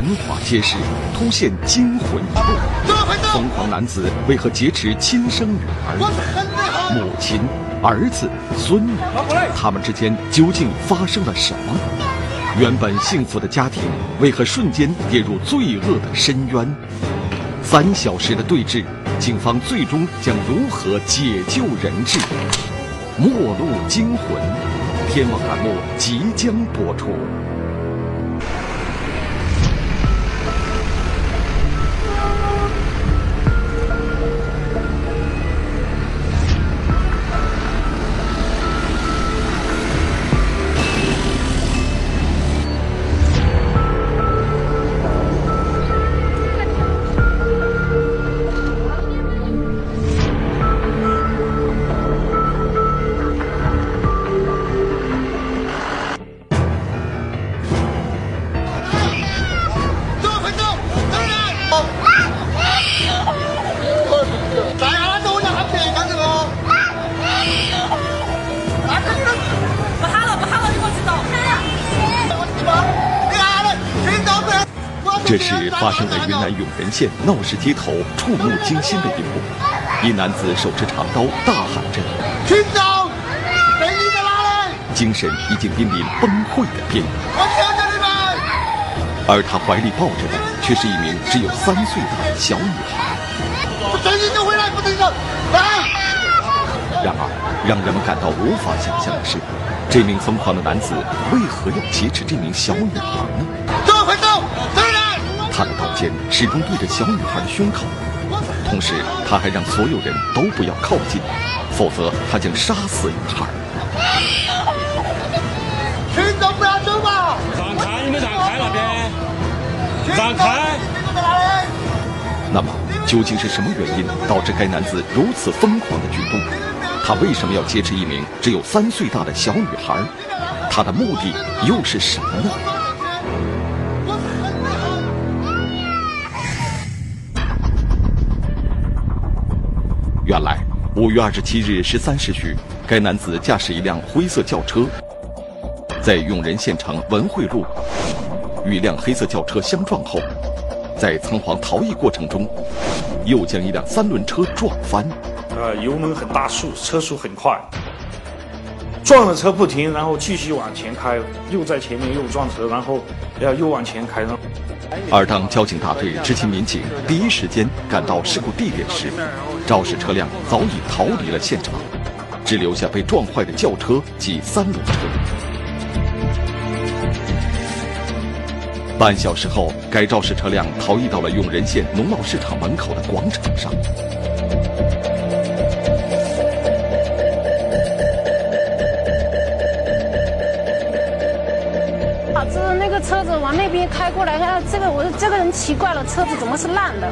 繁华街市突现惊魂一幕：疯狂男子为何劫持亲生女儿？母亲、儿子、孙女，他们之间究竟发生了什么？原本幸福的家庭为何瞬间跌入罪恶的深渊？三小时的对峙，警方最终将如何解救人质？末路惊魂，天网栏目即将播出。这是发生在云南永仁县闹市街头触目惊心的一幕。一男子手持长刀，大喊着：“群众，人你在哪里？”精神已经濒临崩溃的边缘。我求求你们！而他怀里抱着的却是一名只有三岁大的小女孩。不等你就回来，不准走！来！然而，让人们感到无法想象的是，这名疯狂的男子为何要劫持这名小女孩呢？走，快走！走人！他的刀尖始终对着小女孩的胸口，同时他还让所有人都不要靠近，否则他将杀死女孩。群众不要走嘛！让开，你们让开那边！让开！群众在哪里？那么，究竟是什么原因导致该男子如此疯狂的举动？他为什么要劫持一名只有三岁大的小女孩？他的目的又是什么呢？来，五月二十七日十三时许，该男子驾驶一辆灰色轿车，在永仁县城文汇路与一辆黑色轿车相撞后，在仓皇逃逸过程中，又将一辆三轮车撞翻。呃，油门很大速，车速很快，撞了车不停，然后继续往前开，又在前面又撞车，然后要又往前开，然后而当交警大队执勤民警第一时间赶到事故地点时，肇事车辆早已逃离了现场，只留下被撞坏的轿车及三轮车。半小时后，该肇事车辆逃逸到了永仁县农贸市场门口的广场上。导致那个车子往那边开过来，看这个，我说这个人奇怪了，车子怎么是烂的？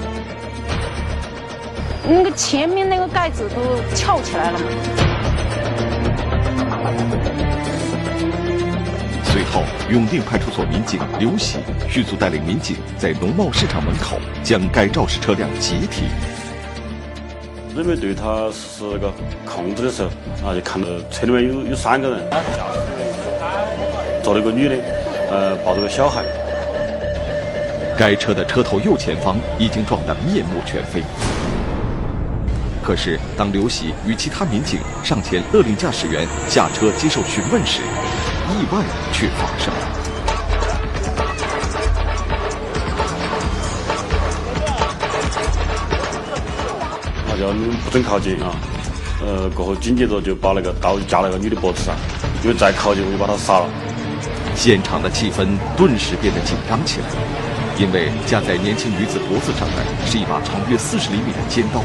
那个前面那个盖子都翘起来了嘛。随后，永定派出所民警刘喜迅速带领民警在农贸市场门口将该肇事车辆截停。准备对他实施那个控制的时候，啊，就看到车里面有有三个人，坐了一个女的，呃，抱着个小孩。该车的车头右前方已经撞得面目全非。可是，当刘喜与其他民警上前勒令驾驶员下车接受询问时，意外却发生了。他叫你们不准靠近啊！呃，过后紧接着就把那个刀架那个女的脖子上，因为再靠近我就把她杀了。现场的气氛顿时变得紧张起来，因为架在年轻女子脖子上的是一把长约四十厘米的尖刀，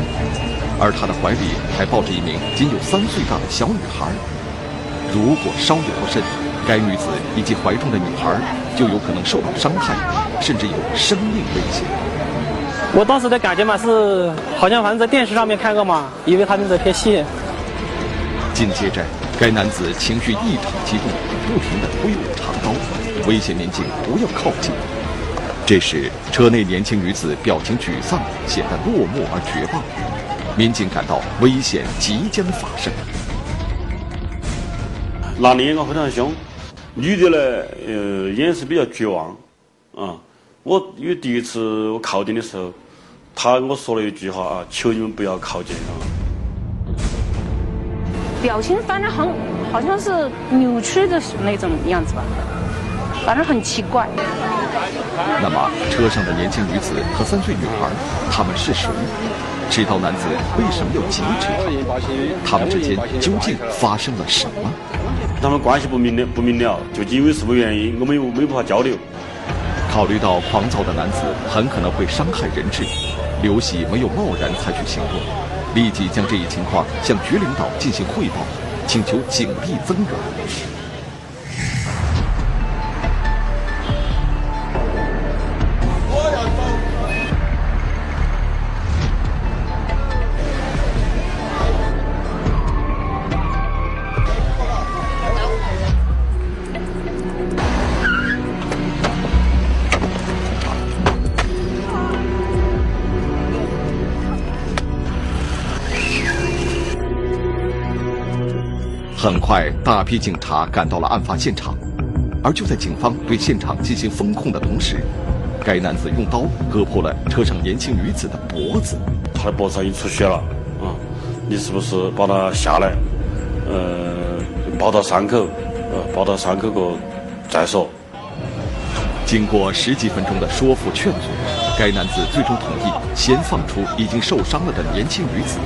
而她的怀里还抱着一名仅有三岁大的小女孩。如果稍有不慎，该女子以及怀中的女孩就有可能受到伤害，甚至有生命危险。我当时的感觉嘛是，好像反正在电视上面看过嘛，以为他们在拍戏。紧接着，该男子情绪异常激动，不停地挥舞长刀，威胁民警不要靠近。这时，车内年轻女子表情沮丧，显得落寞而绝望。民警感到危险即将发生。男的眼光非常凶，女的呢，呃，眼神比较绝望，啊，我因为第一次我靠近的时候，他跟我说了一句话啊，求你们不要靠近啊。表情反正很好像是扭曲的那种样子吧，反正很奇怪。那么，车上的年轻女子和三岁女孩，他们是谁？持刀男子为什么要劫持她？他们之间究竟发生了什么？他们关系不明了，不明了，究竟因为什么原因，我们又没办法交流。考虑到狂躁的男子很可能会伤害人质，刘喜没有贸然采取行动，立即将这一情况向局领导进行汇报，请求警力增援。批警察赶到了案发现场，而就在警方对现场进行封控的同时，该男子用刀割破了车上年轻女子的脖子，他的脖子上已经出血了，啊，你是不是把他下来，呃，包到伤口，呃，包到伤口过再说。经过十几分钟的说服劝阻，该男子最终同意先放出已经受伤了的年轻女子。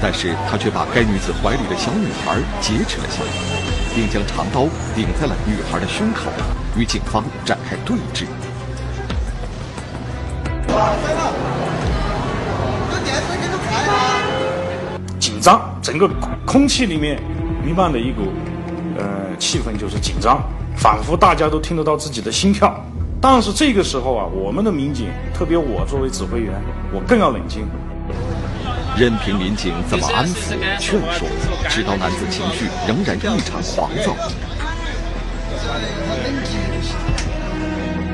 但是他却把该女子怀里的小女孩劫持了下来，并将长刀顶在了女孩的胸口，与警方展开对峙。紧张，整个空气里面弥漫的一股呃气氛就是紧张，仿佛大家都听得到自己的心跳。但是这个时候啊，我们的民警，特别我作为指挥员，我更要冷静。任凭民警怎么安抚劝说，持刀男子情绪仍然异常狂躁。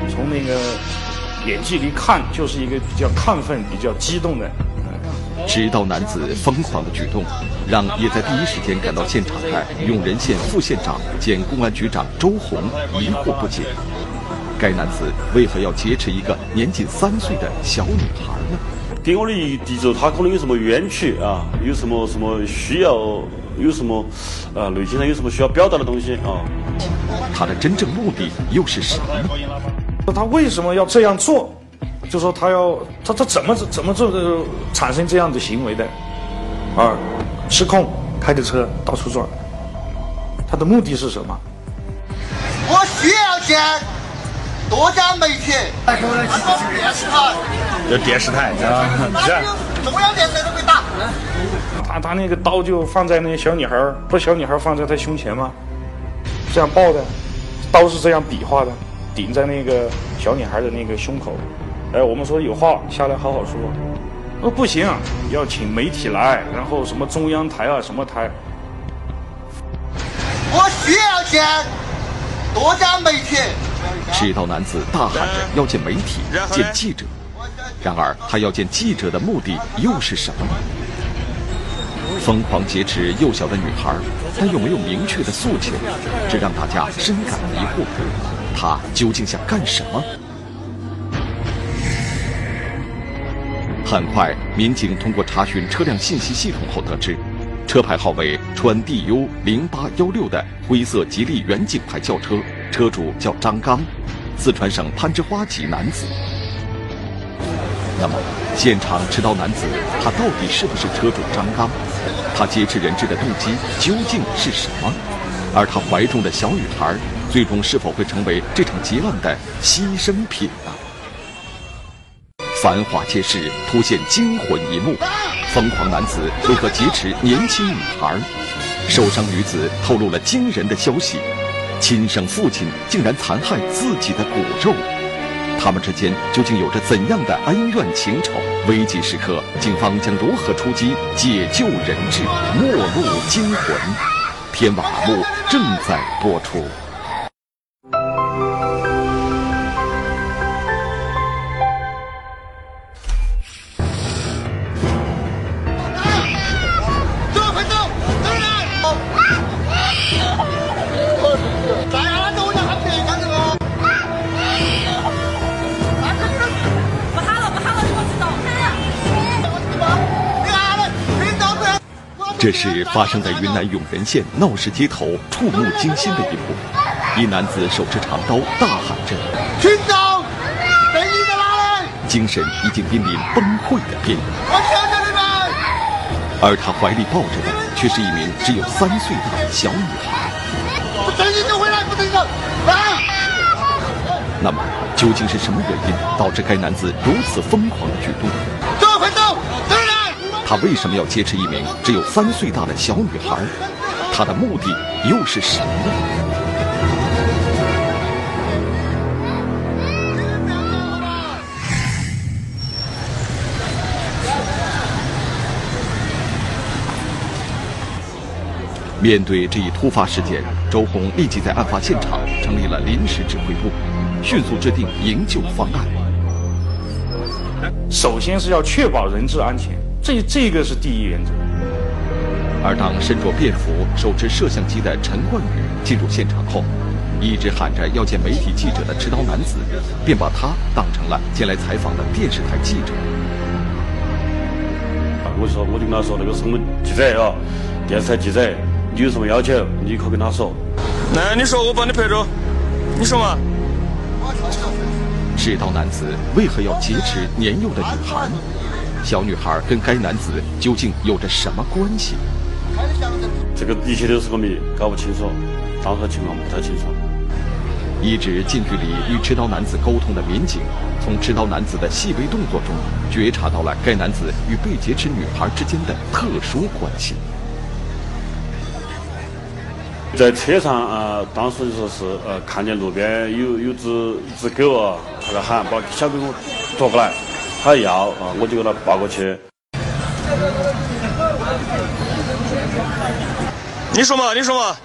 从那个眼睛里看，就是一个比较亢奋、比较激动的。持刀男子疯狂的举动，让也在第一时间赶到现场的永仁县副县长兼公安局长周红疑惑不解：该男子为何要劫持一个年仅三岁的小女孩呢？给我的一敌着，他可能有什么冤屈啊？有什么什么需要？有什么啊？内心上有什么需要表达的东西啊？他的真正目的又是什么？他为什么要这样做？就说他要他他怎么怎么做的产生这样的行为的？二，失控开着车到处转，他的目的是什么？我需要钱。多家媒体，电视台，有电视台啊，中央电视台都可以打。他他那个刀就放在那个小女孩不是小女孩放在他胸前吗？这样抱的，刀是这样比划的，顶在那个小女孩的那个胸口。哎，我们说有话下来好好说。哦，不行，要请媒体来，然后什么中央台啊，什么台。我需要见多家媒体。持刀男子大喊着要见媒体、见记者，然而他要见记者的目的又是什么呢？疯狂劫持幼小的女孩，但又没有明确的诉求，这让大家深感疑惑。他究竟想干什么？很快，民警通过查询车辆信息系统后得知，车牌号为川 DU 零八幺六的灰色吉利远景牌轿车。车主叫张刚，四川省攀枝花籍男子。那么，现场持刀男子他到底是不是车主张刚？他劫持人质的动机究竟是什么？而他怀中的小女孩，最终是否会成为这场劫案的牺牲品呢？繁华街市突现惊魂一幕：疯狂男子为何劫持年轻女孩？受伤女子透露了惊人的消息。亲生父亲竟然残害自己的骨肉，他们之间究竟有着怎样的恩怨情仇？危急时刻，警方将如何出击解救人质？末路惊魂，天网栏目正在播出。这是发生在云南永仁县闹市街头，触目惊心的一幕。一男子手持长刀，大喊着：“群众，被你在哪里？”精神已经濒临崩溃的边缘。我求求你们！而他怀里抱着的，却是一名只有三岁大的小女孩。不等你就回来，不等你走，来！那么，究竟是什么原因导致该男子如此疯狂的举动？他为什么要劫持一名只有三岁大的小女孩？他的目的又是什么呢？面对这一突发事件，周红立即在案发现场成立了临时指挥部，迅速制定营救方案。首先是要确保人质安全，这这个是第一原则。而当身着便服、手持摄像机的陈冠宇进入现场后，一直喊着要见媒体记者的持刀男子，便把他当成了前来采访的电视台记者。我说，我就跟他说，那个是我们记者啊，电视台记者。你有什么要求，你可跟他说。那你说，我帮你拍着。你说嘛？持刀男子为何要劫持年幼的女孩？小女孩跟该男子究竟有着什么关系？这个一切都是个谜，搞不清楚，当时情况不太清楚。一直近距离与持刀男子沟通的民警，从持刀男子的细微动作中，觉察到了该男子与被劫持女孩之间的特殊关系。在车上啊，当时就说是呃，看见路边有有只一只狗啊，他在喊把小狗我夺过来，他要啊，我就给他抱过去。你说嘛，你说嘛。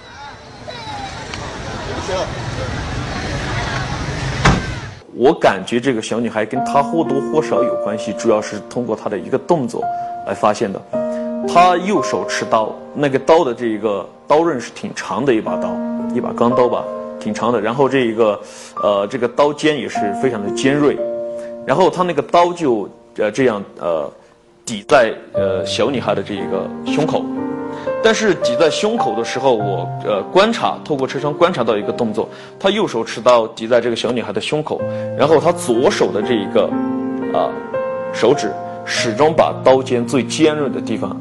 我感觉这个小女孩跟她或多或少有关系，主要是通过她的一个动作来发现的。她右手持刀，那个刀的这一个刀刃是挺长的一把刀，一把钢刀吧，挺长的。然后这一个，呃，这个刀尖也是非常的尖锐。然后他那个刀就呃这样呃抵在呃小女孩的这一个胸口。但是抵在胸口的时候，我呃观察，透过车窗观察到一个动作，他右手持刀抵在这个小女孩的胸口，然后他左手的这一个啊手指始终把刀尖最尖锐的地方。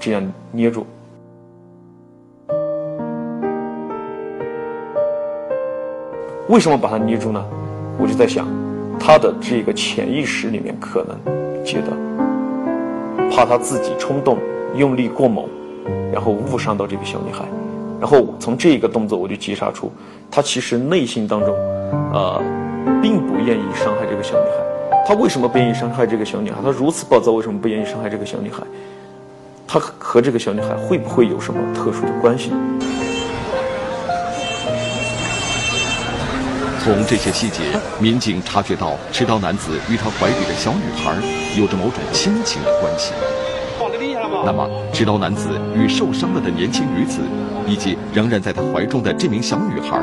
这样捏住，为什么把它捏住呢？我就在想，他的这个潜意识里面可能觉得，怕他自己冲动用力过猛，然后误伤到这个小女孩。然后从这个动作我就觉察出，他其实内心当中，呃，并不愿意伤害这个小女孩。他为什么不愿意伤害这个小女孩？他如此暴躁，为什么不愿意伤害这个小女孩？他和这个小女孩会不会有什么特殊的关系？从这些细节，民警察觉到持刀男子与他怀里的小女孩有着某种亲情的关系。那么，持刀男子与受伤了的年轻女子，以及仍然在他怀中的这名小女孩，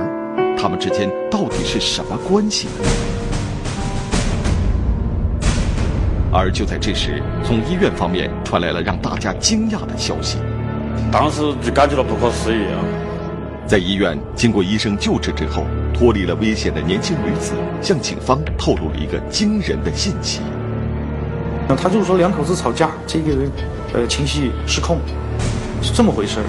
他们之间到底是什么关系？而就在这时，从医院方面传来了让大家惊讶的消息。当时就感觉到不可思议啊！在医院经过医生救治之后，脱离了危险的年轻女子向警方透露了一个惊人的信息。那他就是说两口子吵架，这个人呃情绪失控，是这么回事儿。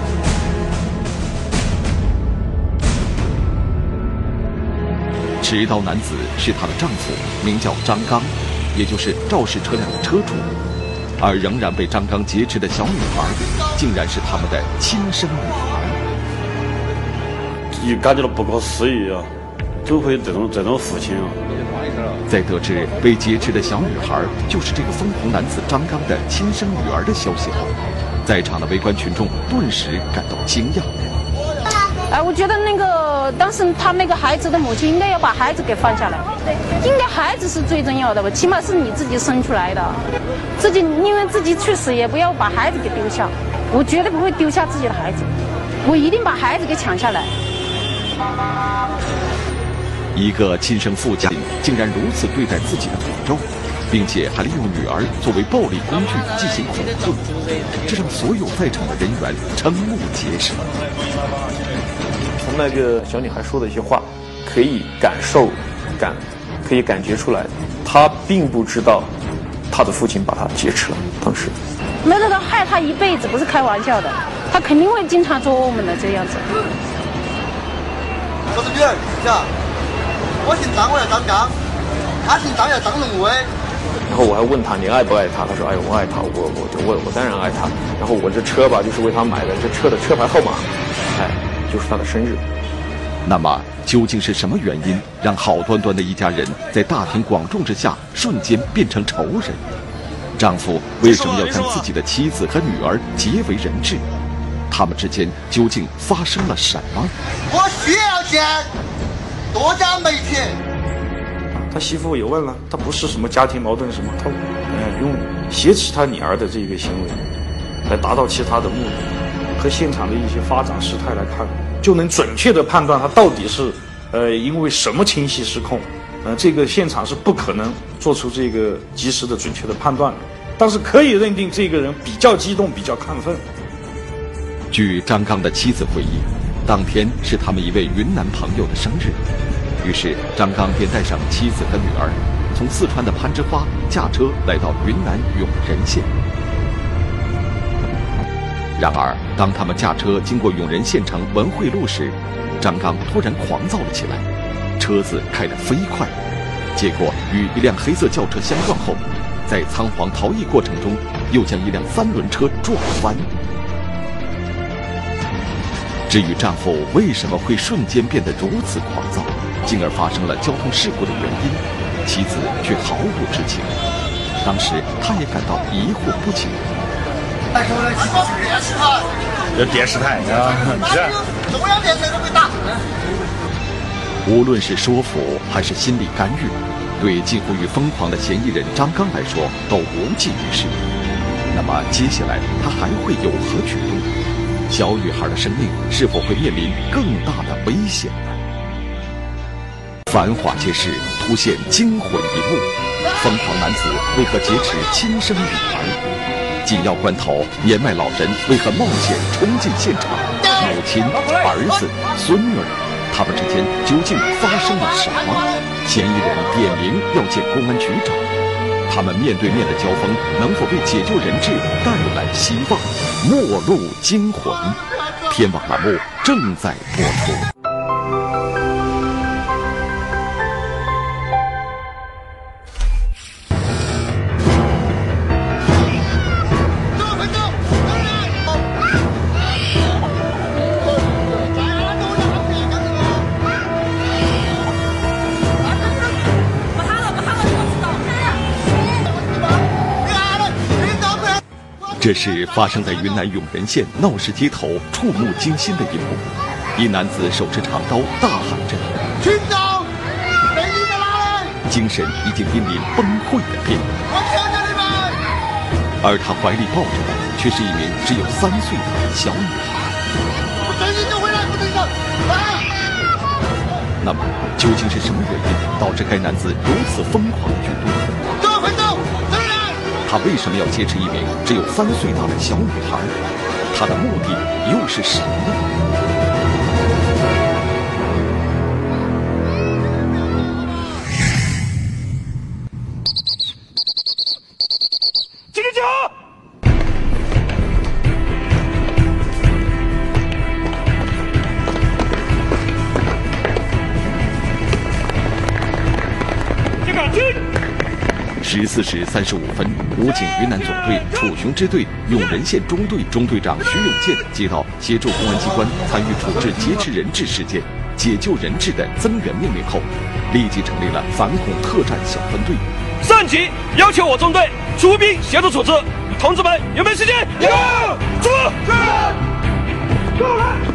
持刀男子是她的丈夫，名叫张刚。也就是肇事车辆的车主，而仍然被张刚劫持的小女孩，竟然是他们的亲生女儿。也感觉到不可思议啊！怎么会有这种这种父亲啊？在得知被劫持的小女孩就是这个疯狂男子张刚的亲生女儿的消息后，在场的围观群众顿时感到惊讶。哎，我觉得那个当时他那个孩子的母亲应该要把孩子给放下来，应该孩子是最重要的吧，起码是你自己生出来的，自己宁愿自己去死也不要把孩子给丢下，我绝对不会丢下自己的孩子，我一定把孩子给抢下来。一个亲生父亲竟然如此对待自己的骨肉，并且还利用女儿作为暴力工具进行恐吓，这让所有在场的人员瞠目结舌。从那个小女孩说的一些话，可以感受、感，可以感觉出来，她并不知道她的父亲把她劫持了。当时，没得他害她一辈子，不是开玩笑的，他肯定会经常做噩梦的这样子。我是女儿，晓我姓张，我叫张刚，他姓张，叫张龙威。然后我还问他你爱不爱他？他说哎我爱他，我我就我我当然爱他。然后我这车吧就是为他买的，这车的车牌号码，哎就是他的生日。那么究竟是什么原因让好端端的一家人在大庭广众之下瞬间变成仇人？丈夫为什么要将自己的妻子和女儿劫为人质？他们之间究竟发生了什么？我需要钱，多家媒体。他媳妇也问了，他不是什么家庭矛盾什么，他嗯用挟持他女儿的这个行为来达到其他的目的，和现场的一些发展事态来看，就能准确的判断他到底是呃因为什么情绪失控。呃，这个现场是不可能做出这个及时的、准确的判断的，但是可以认定这个人比较激动、比较亢奋。据张刚的妻子回忆，当天是他们一位云南朋友的生日，于是张刚便带上妻子和女儿，从四川的攀枝花驾车来到云南永仁县。然而，当他们驾车经过永仁县城文汇路时，张刚突然狂躁了起来。车子开得飞快，结果与一辆黑色轿车相撞后，在仓皇逃逸过程中，又将一辆三轮车撞翻。至于丈夫为什么会瞬间变得如此狂躁，进而发生了交通事故的原因，妻子却毫无知情。当时她也感到疑惑不解。这电视台啊，中央电视都被打。无论是说服还是心理干预，对近乎于疯狂的嫌疑人张刚来说都无济于事。那么接下来他还会有何举动？小女孩的生命是否会面临更大的危险呢？繁华街市突现惊魂一幕：疯狂男子为何劫持亲生女儿？紧要关头，年迈老人为何冒险冲进现场？母亲、儿子、孙女。他们之间究竟发生了什么？嫌疑人点名要见公安局长，他们面对面的交锋能否为解救人质带来希望？末路惊魂，天网栏目正在播出。这是发生在云南永仁县闹市街头触目惊心的一幕。一男子手持长刀，大喊着：“群众，被你在哪里？”精神已经濒临崩溃的边缘。我你们！而他怀里抱着的却是一名只有三岁的小女孩。不准你就回来，不准走！那么，究竟是什么原因导致该男子如此疯狂的举动？他为什么要劫持一名只有三岁大的小女孩？他的目的又是什么呢？十四时三十五分，武警云南总队楚雄支队永仁县中队中队长徐永建接到协助公安机关参与处置劫持人质事件、解救人质的增援命令后，立即成立了反恐特战小分队。上级要求我中队出兵协助处置，同志们有没有时间？有，出，过来。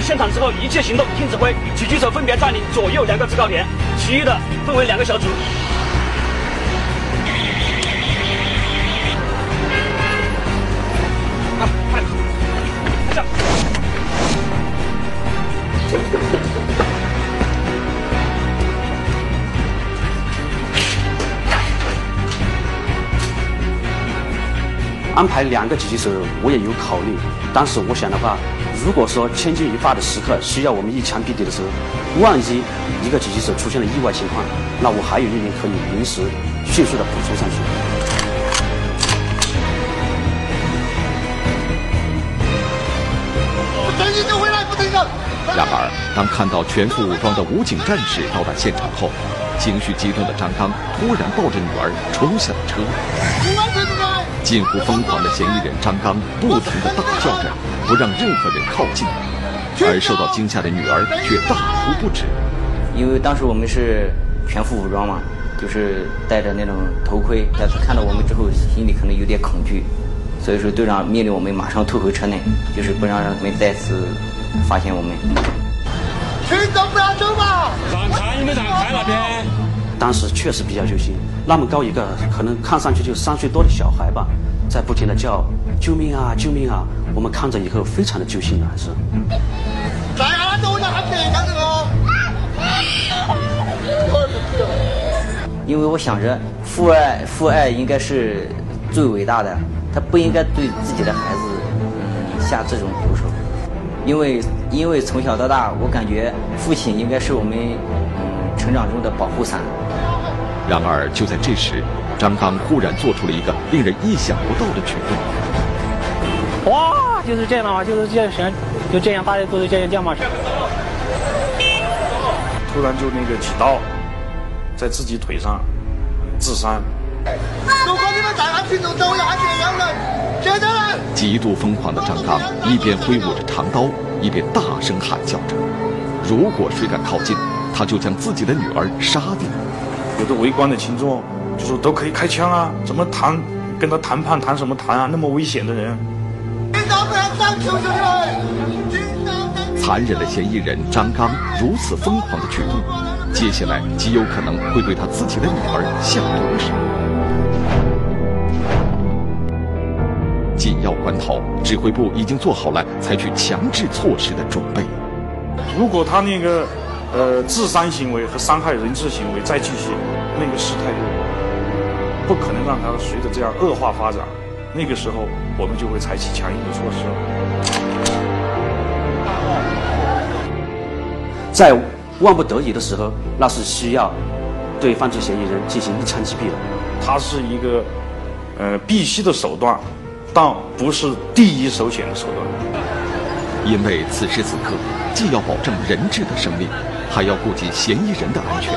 现场之后一切行动听指挥狙击手分别占领左右两个制高点其余的分为两个小组。安排两个狙击手，我也有考虑。当时我想的话，如果说千钧一发的时刻需要我们一枪毙敌的时候，万一一个狙击手出现了意外情况，那我还有一名可以临时迅速的补充上去。然而，当看到全副武装的武警战士到达现场后，情绪激动的张刚突然抱着女儿冲下了车。近乎疯狂的嫌疑人张刚不停地大叫着，不让任何人靠近，而受到惊吓的女儿却大哭不止。因为当时我们是全副武装嘛，就是戴着那种头盔，但是看到我们之后，心里可能有点恐惧，所以说队长命令我们马上退回车内，就是不让他们再次发现我们。群众不要走嘛！让开有没有让开那边？当时确实比较揪心，那么高一个，可能看上去就三岁多的小孩吧，在不停的叫救命啊救命啊！我们看着以后非常的揪心啊，还是。因为我想着父爱父爱应该是最伟大的，他不应该对自己的孩子下这种毒手，因为因为从小到大，我感觉父亲应该是我们嗯成长中的保护伞。然而就在这时，张刚忽然做出了一个令人意想不到的举动。哇，就是这样的嘛，就是这样，就这样，大家都是这样叫嘛。突然就那个几刀，在自己腿上自杀。如果你们再让群众走，要喊这样人，这样人。极度疯狂的张刚一边挥舞着长刀，一边大声喊叫着：“如果谁敢靠近，他就将自己的女儿杀掉。”有的围观的群众就说：“都可以开枪啊，怎么谈跟他谈判谈什么谈啊？那么危险的人！”残忍的嫌疑人张刚如此疯狂的举动，接下来极有可能会对他自己的女儿下毒手。紧要关头，指挥部已经做好了采取强制措施的准备。如果他那个……呃，自伤行为和伤害人质行为再继续，那个事态不可能让它随着这样恶化发展。那个时候，我们就会采取强硬的措施。在万不得已的时候，那是需要对犯罪嫌疑人进行一枪击毙的。它是一个呃必须的手段，但不是第一首选的手段。因为此时此刻，既要保证人质的生命。还要顾及嫌疑人的安全。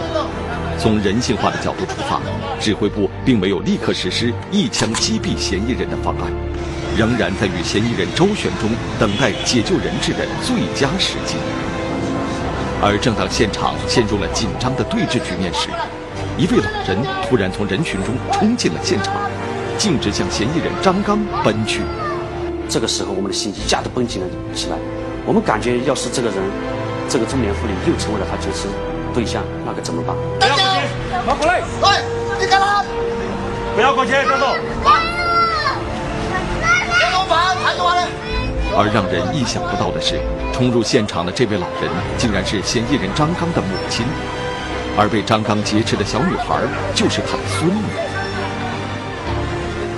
从人性化的角度出发，指挥部并没有立刻实施一枪击毙嫌疑人的方案，仍然在与嫌疑人周旋中等待解救人质的最佳时机。而正当现场陷入了紧张的对峙局面时，一位老人突然从人群中冲进了现场，径直向嫌疑人张刚奔去。这个时候，我们的心一下子绷紧了起来。我们感觉，要是这个人……这个中年妇女又成为了他劫持对象，那该怎么办？不要过去，拿过来！喂，你干嘛？不要过去，别动！别动！饭，看着我嘞！而让人意想不到的是，冲入现场的这位老人竟然是嫌疑人张刚的母亲，而被张刚劫持的小女孩就是他的孙女。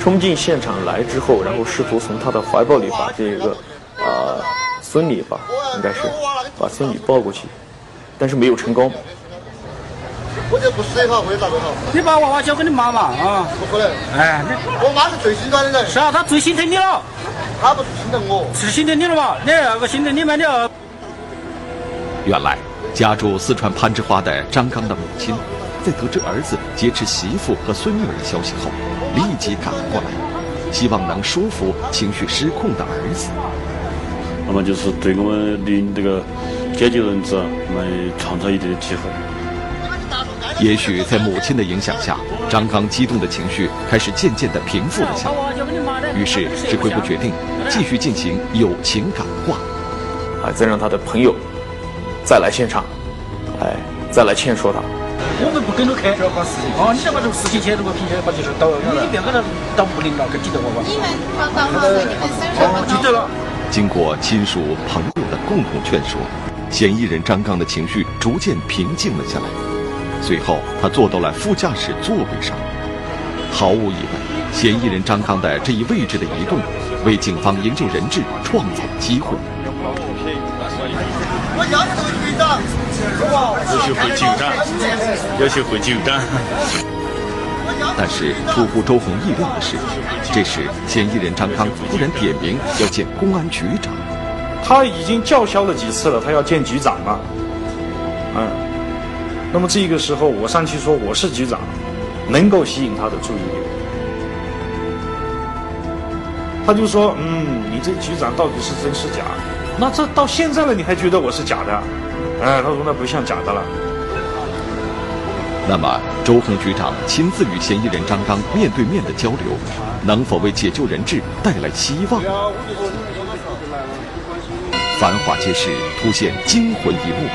冲进现场来之后，然后试图从他的怀抱里把这个，啊。孙女吧，应该是把孙女抱过去，但是没有成功。我就不死也好，或者咋个好。你把娃娃交给你妈妈啊！不可能。哎，我妈是最心软的人。是啊，她最心疼你了。她不是心疼我。是心疼你了吧？你那个心疼你吗？你。原来家住四川攀枝花的张刚的母亲，在得知儿子劫持媳妇和孙女儿的消息后，立即赶了过来，希望能说服情绪失控的儿子。那么就是对我们领这个解救人质，我们创造一定的机会。也许在母亲的影响下，张刚激动的情绪开始渐渐的平复了下来。于是指挥部决定继续进行友情感化，哎，再让他的朋友再来现场，哎，再来劝说他。我们不跟着开，哦，你要把这个事情先这么平，把这事到，你不要给他到屋里了，跟记者我吧。你们到到了，你们哦，记得了。经过亲属朋友的共同劝说，嫌疑人张刚的情绪逐渐平静了下来。随后，他坐到了副驾驶座位上。毫无疑问，嫌疑人张刚的这一位置的移动，为警方营救人质创造了机会。我要求回警站，要求回警长。但是出乎周红意料的是，这时嫌疑人张刚突然点名要见公安局长。他已经叫嚣了几次了，他要见局长了。嗯，那么这个时候我上去说我是局长，能够吸引他的注意力。他就说：“嗯，你这局长到底是真是假？那这到现在了，你还觉得我是假的？”哎，他说那不像假的了。那么，周红局长亲自与嫌疑人张刚面对面的交流，能否为解救人质带来希望？繁华街市突现惊魂一幕：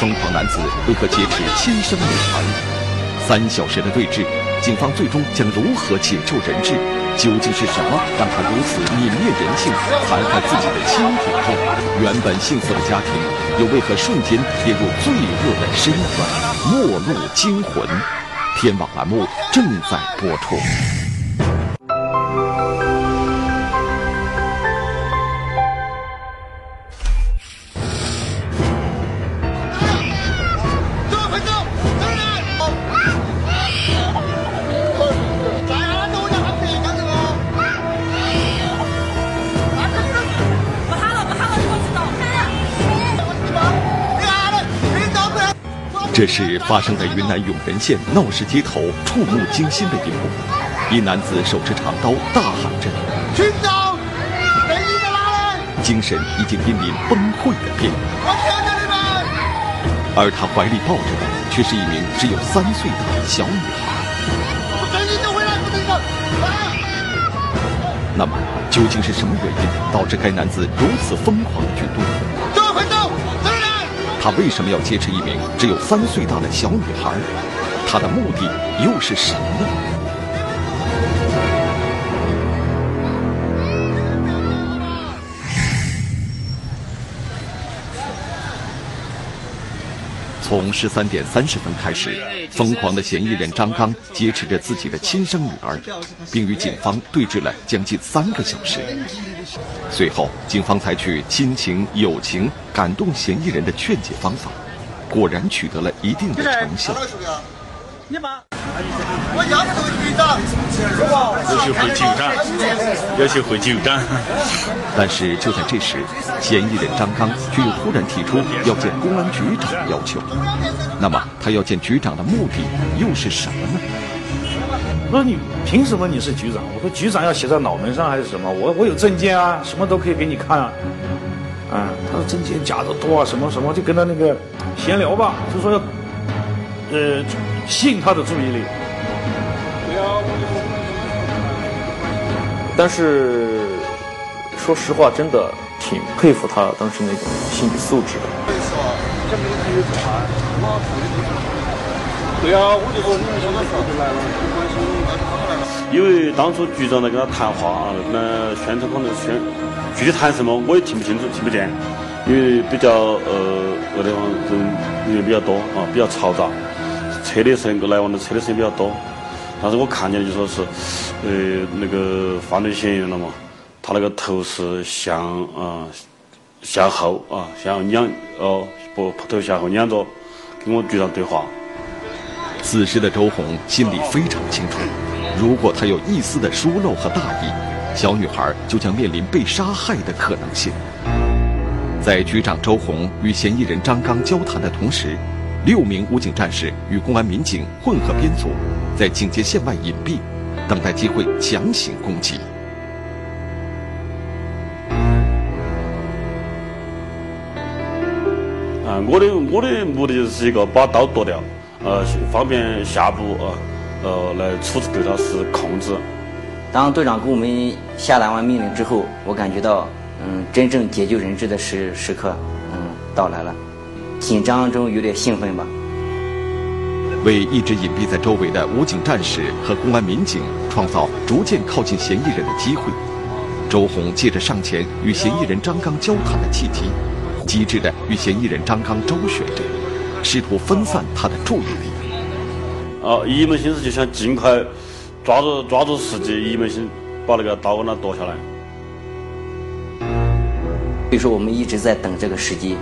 疯狂男子为何劫持亲生女孩？三小时的对峙，警方最终将如何解救人质？究竟是什么让他如此泯灭人性、残害自己的亲骨肉？原本幸福的家庭，又为何瞬间跌入罪恶的深渊？末路惊魂，天网栏目正在播出。这是发生在云南永仁县闹市街头触目惊心的一幕。一男子手持长刀，大喊着：“群长，正义在哪里？”精神已经濒临崩溃的边缘。我你们！而他怀里抱着的，却是一名只有三岁的小女孩。正义就回来，不准走！那么，究竟是什么原因导致该男子如此疯狂的举动？他为什么要劫持一名只有三岁大的小女孩？他的目的又是什么呢？从十三点三十分开始，疯狂的嫌疑人张刚劫持着自己的亲生女儿，并与警方对峙了将近三个小时。随后，警方采取亲情、友情感动嫌疑人的劝解方法，果然取得了一定的成效。我要求局长，要求回警长，要求回警长。但是就在这时，嫌疑人张刚却又突然提出要见公安局长的要求。那么，他要见局长的目的又是什么呢？我说你凭什么你是局长？我说局长要写在脑门上还是什么？我我有证件啊，什么都可以给你看啊。啊，他说证件假的多啊，什么什么，就跟他那个闲聊吧，就说要呃吸引他的注意力。但是说实话，真的挺佩服他当时那种心理素质的。对啊，我就说你们现在素质来了。因为当初局长在跟他谈话啊，跟他宣传可能宣，具体谈什么我也听不清楚，听不见，因为比较呃那地方人人比较多啊，比较嘈杂，车的声来往的车的声音比较多，但是我看见就说是，呃那个犯罪嫌疑人了嘛，他那个头是向啊向后啊，向仰哦不头向后仰着跟我局长对话。此时的周红心里非常清楚。如果他有一丝的疏漏和大意，小女孩就将面临被杀害的可能性。在局长周红与嫌疑人张刚交谈的同时，六名武警战士与公安民警混合编组，在警戒线外隐蔽，等待机会强行攻击。啊，我的我的目的就是一个把刀夺掉，呃，方便下步啊。呃，来处置对他是控制。当队长给我们下达完命令之后，我感觉到，嗯，真正解救人质的时时刻，嗯，到来了。紧张中有点兴奋吧。为一直隐蔽在周围的武警战士和公安民警创造逐渐靠近嫌疑人的机会，周红借着上前与嫌疑人张刚交谈的契机，机智地与嫌疑人张刚周旋着，试图分散他的注意力。啊，一门心思就想尽快抓住抓住时机，一门心把那个刀给他夺下来。所以说，我们一直在等这个时机。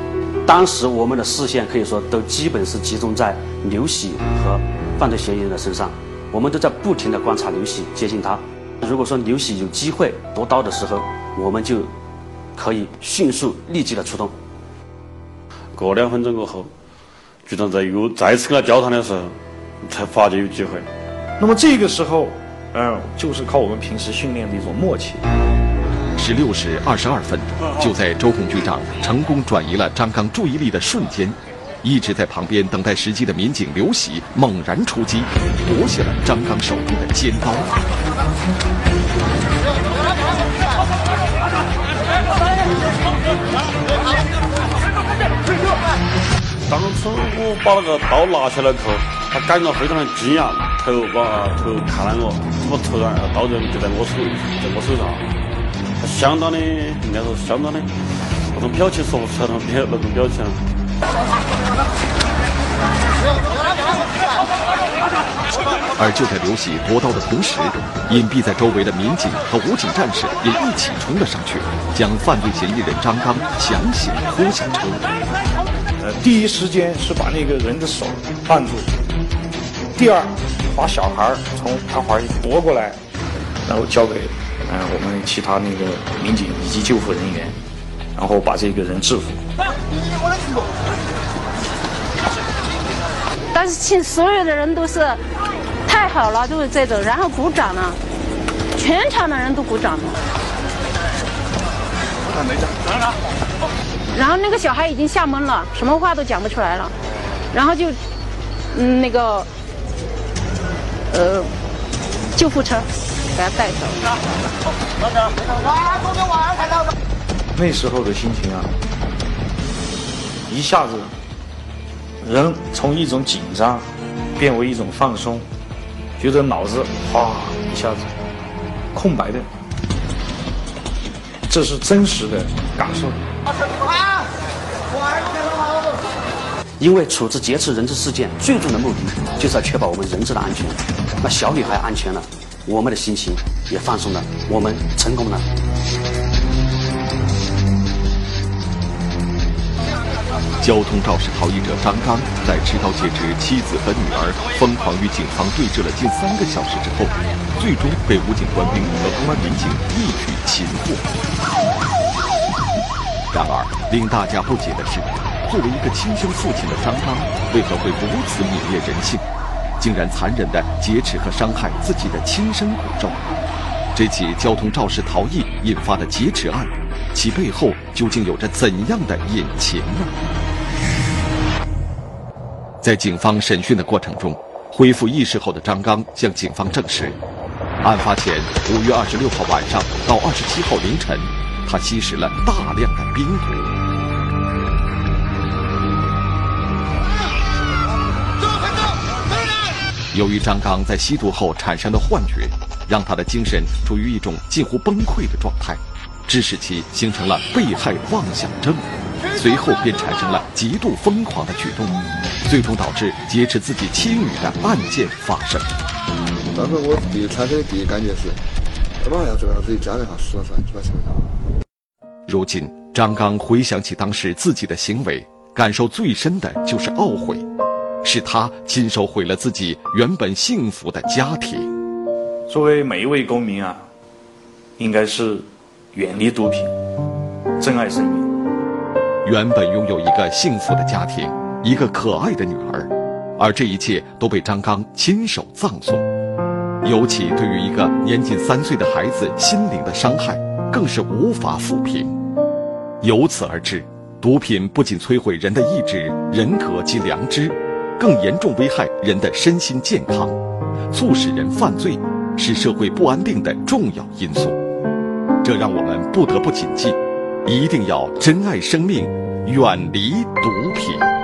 当时我们的视线可以说都基本是集中在刘喜和犯罪嫌疑人的身上，我们都在不停的观察刘喜接近他。如果说刘喜有机会夺刀的时候，我们就可以迅速立即的出动。过两分钟过后，局长在又再次跟他交谈的时候，才发觉有机会。那么这个时候，嗯，就是靠我们平时训练的一种默契。十六时二十二分，就在周孔局长成功转移了张刚注意力的瞬间，一直在旁边等待时机的民警刘喜猛然出击，夺下了张刚手中的尖刀。当初我把那个刀拿下来后，他感到非常的惊讶，头把头看了我，我突然刀就就在我手，在我手上。相当的，应该说相当的，那种表情说不出来那种表那种表情。而就在刘喜夺刀的同时，隐蔽在周围的民警和武警战士也一起冲了上去，将犯罪嫌疑人张刚强行拖下车。呃，第一时间是把那个人的手按住，第二，把小孩从他怀里夺过来，然后交给。嗯，我们其他那个民警以及救护人员，然后把这个人制服。但是，请所有的人都是太好了，都是这种，然后鼓掌了，全场的人都鼓掌了。然后那个小孩已经吓懵了，什么话都讲不出来了，然后就，嗯，那个，呃，救护车。给他带走。那时候的心情啊，一下子，人从一种紧张变为一种放松，觉得脑子哗一下子空白的，这是真实的感受。因为处置劫持人质事件最终的目的，就是要确保我们人质的安全。那小女孩安全了。我们的心情也放松了，我们成功了。交通肇事逃逸者张刚在持刀劫持妻子和女儿，疯狂与警方对峙了近三个小时之后，最终被武警官兵和公安民警一举擒获。然而，令大家不解的是，作为一个亲生父亲的张刚，为何会如此泯灭人性？竟然残忍地劫持和伤害自己的亲生骨肉，这起交通肇事逃逸引发的劫持案，其背后究竟有着怎样的隐情呢？在警方审讯的过程中，恢复意识后的张刚向警方证实，案发前五月二十六号晚上到二十七号凌晨，他吸食了大量的冰毒。由于张刚在吸毒后产生的幻觉，让他的精神处于一种近乎崩溃的状态，致使其形成了被害妄想症，随后便产生了极度疯狂的举动，最终导致劫持自己妻女的案件发生。当时我第产生的第一感觉是，马上要做到自己家人哈死了算，就把钱如今，张刚回想起当时自己的行为，感受最深的就是懊悔。是他亲手毁了自己原本幸福的家庭。作为每一位公民啊，应该是远离毒品，珍爱生命。原本拥有一个幸福的家庭，一个可爱的女儿，而这一切都被张刚亲手葬送。尤其对于一个年仅三岁的孩子心灵的伤害，更是无法抚平。由此而知，毒品不仅摧毁人的意志、人格及良知。更严重危害人的身心健康，促使人犯罪，是社会不安定的重要因素。这让我们不得不谨记，一定要珍爱生命，远离毒品。